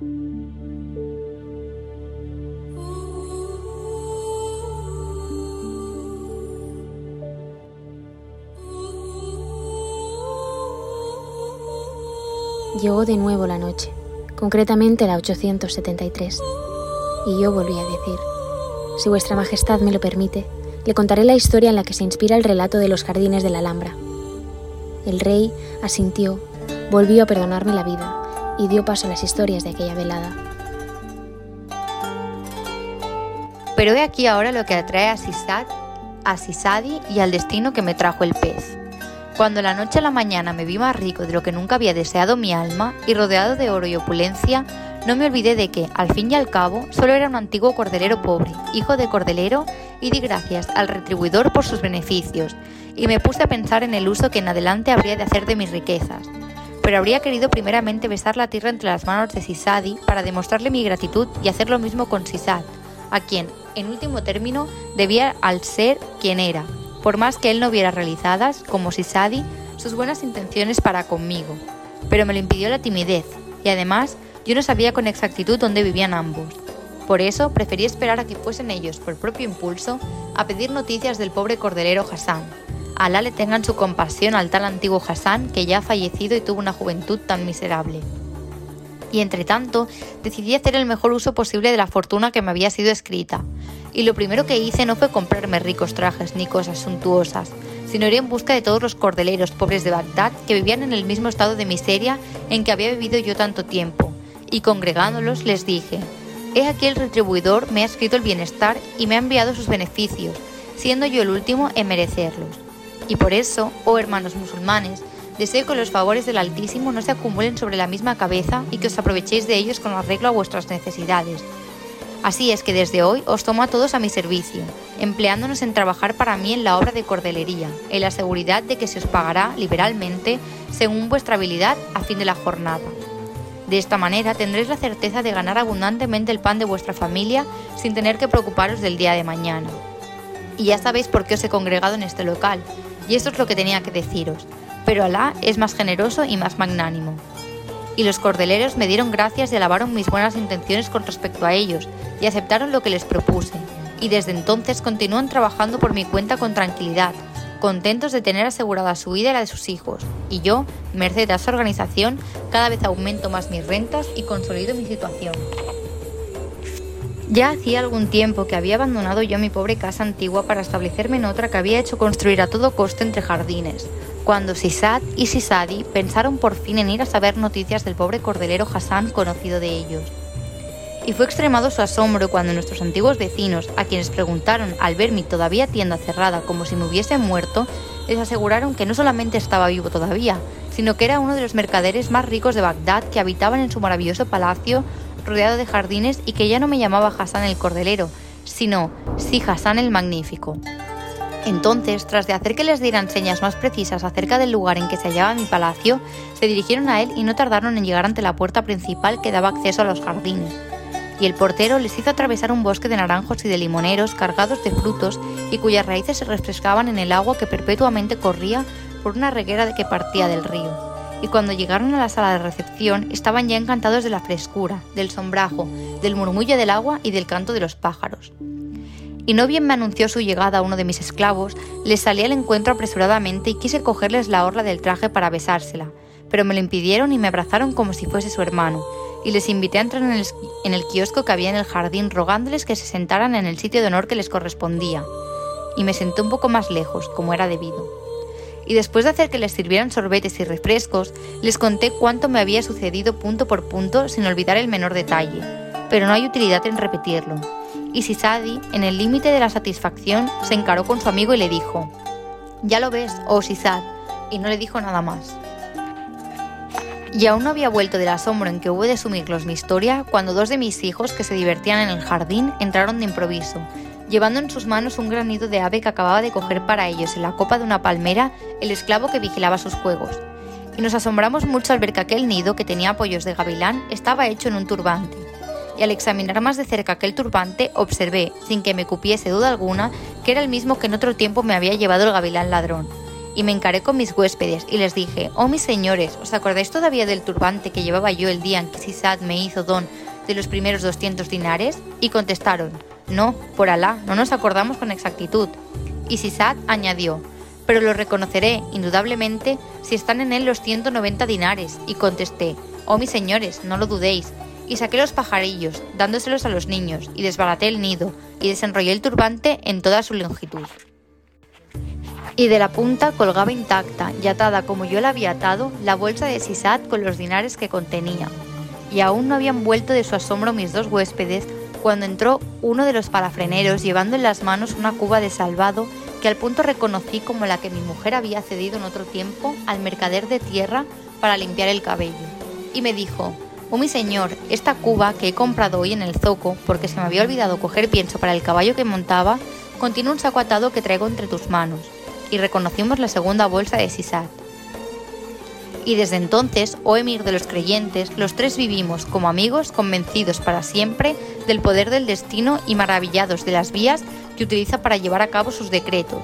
Llegó de nuevo la noche, concretamente la 873, y yo volví a decir, si vuestra Majestad me lo permite, le contaré la historia en la que se inspira el relato de los jardines de la Alhambra. El rey asintió, volvió a perdonarme la vida y dio paso a las historias de aquella velada. Pero he aquí ahora lo que atrae a Sisad, a Sisadi y al destino que me trajo el pez. Cuando la noche a la mañana me vi más rico de lo que nunca había deseado mi alma y rodeado de oro y opulencia, no me olvidé de que, al fin y al cabo, solo era un antiguo cordelero pobre, hijo de cordelero, y di gracias al retribuidor por sus beneficios, y me puse a pensar en el uso que en adelante habría de hacer de mis riquezas. Pero habría querido primeramente besar la tierra entre las manos de Sisadi para demostrarle mi gratitud y hacer lo mismo con Sisad, a quien, en último término, debía al ser quien era, por más que él no viera realizadas, como Sisadi, sus buenas intenciones para conmigo. Pero me lo impidió la timidez, y además yo no sabía con exactitud dónde vivían ambos. Por eso preferí esperar a que fuesen ellos, por propio impulso, a pedir noticias del pobre cordelero Hassan. Alá le tengan su compasión al tal antiguo Hassan que ya ha fallecido y tuvo una juventud tan miserable. Y entre tanto, decidí hacer el mejor uso posible de la fortuna que me había sido escrita, y lo primero que hice no fue comprarme ricos trajes ni cosas suntuosas, sino ir en busca de todos los cordeleros pobres de Bagdad que vivían en el mismo estado de miseria en que había vivido yo tanto tiempo, y congregándolos les dije, He aquí el retribuidor me ha escrito el bienestar y me ha enviado sus beneficios, siendo yo el último en merecerlos. Y por eso, oh hermanos musulmanes, deseo que los favores del Altísimo no se acumulen sobre la misma cabeza y que os aprovechéis de ellos con arreglo a vuestras necesidades, Así es que desde hoy os tomo a todos a mi servicio, empleándonos en trabajar para mí en la obra de cordelería, en la seguridad de que se os pagará liberalmente según vuestra habilidad a fin de la jornada. De esta manera tendréis la certeza de ganar abundantemente el pan de vuestra familia sin tener que preocuparos del día de mañana. Y ya sabéis por qué os he congregado en este local, y esto es lo que tenía que deciros, pero Alá es más generoso y más magnánimo. Y los cordeleros me dieron gracias y alabaron mis buenas intenciones con respecto a ellos, y aceptaron lo que les propuse, y desde entonces continúan trabajando por mi cuenta con tranquilidad, contentos de tener asegurada su vida y la de sus hijos, y yo, merced a su organización, cada vez aumento más mis rentas y consolido mi situación. Ya hacía algún tiempo que había abandonado yo mi pobre casa antigua para establecerme en otra que había hecho construir a todo costo entre jardines, cuando Sisad y Sisadi pensaron por fin en ir a saber noticias del pobre cordelero Hassan conocido de ellos. Y fue extremado su asombro cuando nuestros antiguos vecinos, a quienes preguntaron al ver mi todavía tienda cerrada como si me hubiese muerto, les aseguraron que no solamente estaba vivo todavía, sino que era uno de los mercaderes más ricos de Bagdad que habitaban en su maravilloso palacio rodeado de jardines y que ya no me llamaba Hassan el Cordelero, sino Si Hassan el Magnífico. Entonces, tras de hacer que les dieran señas más precisas acerca del lugar en que se hallaba mi palacio, se dirigieron a él y no tardaron en llegar ante la puerta principal que daba acceso a los jardines. Y el portero les hizo atravesar un bosque de naranjos y de limoneros cargados de frutos y cuyas raíces se refrescaban en el agua que perpetuamente corría por una reguera de que partía del río. Y cuando llegaron a la sala de recepción estaban ya encantados de la frescura, del sombrajo, del murmullo del agua y del canto de los pájaros y no bien me anunció su llegada uno de mis esclavos, les salí al encuentro apresuradamente y quise cogerles la orla del traje para besársela, pero me lo impidieron y me abrazaron como si fuese su hermano, y les invité a entrar en el, en kiosco que había en el jardín rogándoles que se sentaran en el sitio de honor que les correspondía, y me senté un poco más lejos, como era debido. Y después de hacer que les sirvieran sorbetes y refrescos, les conté cuánto me había sucedido punto por punto sin olvidar el menor detalle, pero no hay utilidad en repetirlo y Sisadi, en el límite de la satisfacción, se encaró con su amigo y le dijo, Ya lo ves, oh Sisad, y no le dijo nada más. Y aún no había vuelto del asombro en que hubo de sumirlos mi historia cuando dos de mis hijos que se divertían en el jardín entraron de improviso, llevando en sus manos un granido de ave que acababa de coger para ellos en la copa de una palmera el esclavo que vigilaba sus juegos. Y nos asombramos mucho al ver que aquel nido, que tenía apoyos de gavilán, estaba hecho en un turbante y al examinar más de cerca aquel turbante observé, sin que me cupiese duda alguna, que era el mismo que en otro tiempo me había llevado el gavilán ladrón. Y me encaré con mis huéspedes y les dije, oh mis señores, ¿os acordáis todavía del turbante que llevaba yo el día en que Sisad me hizo don de los primeros 200 dinares? Y contestaron, no, por Alá, no nos acordamos con exactitud. Y Sisad añadió, pero lo reconoceré, indudablemente, si están en él los 190 dinares. Y contesté, oh mis señores, no lo dudéis. Y saqué los pajarillos, dándoselos a los niños, y desbaraté el nido, y desenrollé el turbante en toda su longitud y de la punta colgaba intacta y atada como yo la había atado la bolsa de Sisat con los dinares que contenía. Y aún no habían vuelto de su asombro mis dos huéspedes cuando entró uno de los palafreneros llevando en las manos una cuba de salvado que al punto reconocí como la que mi mujer había cedido en otro tiempo al mercader de tierra para limpiar el cabello. Y me dijo, Oh mi señor, esta cuba que he comprado hoy en el zoco, porque se me había olvidado coger pienso para el caballo que montaba, contiene un saco atado que traigo entre tus manos y reconocimos la segunda bolsa de Sisat. Y desde entonces, oh emir de los creyentes, los tres vivimos como amigos convencidos para siempre del poder del destino y maravillados de las vías que utiliza para llevar a cabo sus decretos.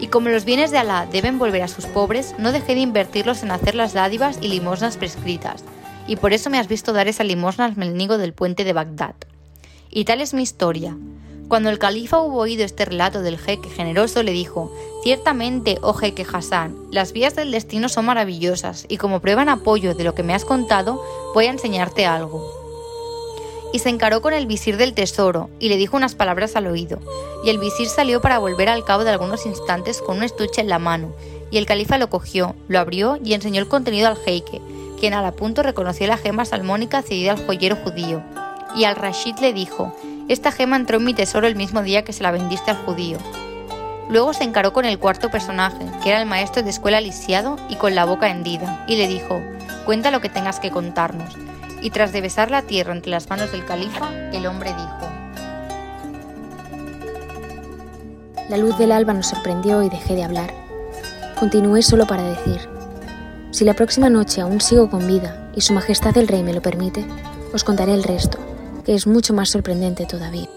Y como los bienes de Alá deben volver a sus pobres, no dejé de invertirlos en hacer las dádivas y limosnas prescritas, y por eso me has visto dar esa limosna al mendigo del puente de Bagdad. Y tal es mi historia. Cuando el califa hubo oído este relato del jeque generoso, le dijo, Ciertamente, oh jeque Hassan, las vías del destino son maravillosas, y como prueba en apoyo de lo que me has contado, voy a enseñarte algo. Y se encaró con el visir del tesoro, y le dijo unas palabras al oído, y el visir salió para volver al cabo de algunos instantes con un estuche en la mano, y el califa lo cogió, lo abrió y enseñó el contenido al jeque, quien al punto reconoció la gema salmónica cedida al joyero judío. Y al Rashid le dijo, esta gema entró en mi tesoro el mismo día que se la vendiste al judío. Luego se encaró con el cuarto personaje, que era el maestro de escuela lisiado y con la boca hendida, y le dijo, cuenta lo que tengas que contarnos. Y tras de besar la tierra entre las manos del califa, el hombre dijo, La luz del alba nos sorprendió y dejé de hablar. Continué solo para decir, si la próxima noche aún sigo con vida y Su Majestad el Rey me lo permite, os contaré el resto que es mucho más sorprendente todavía.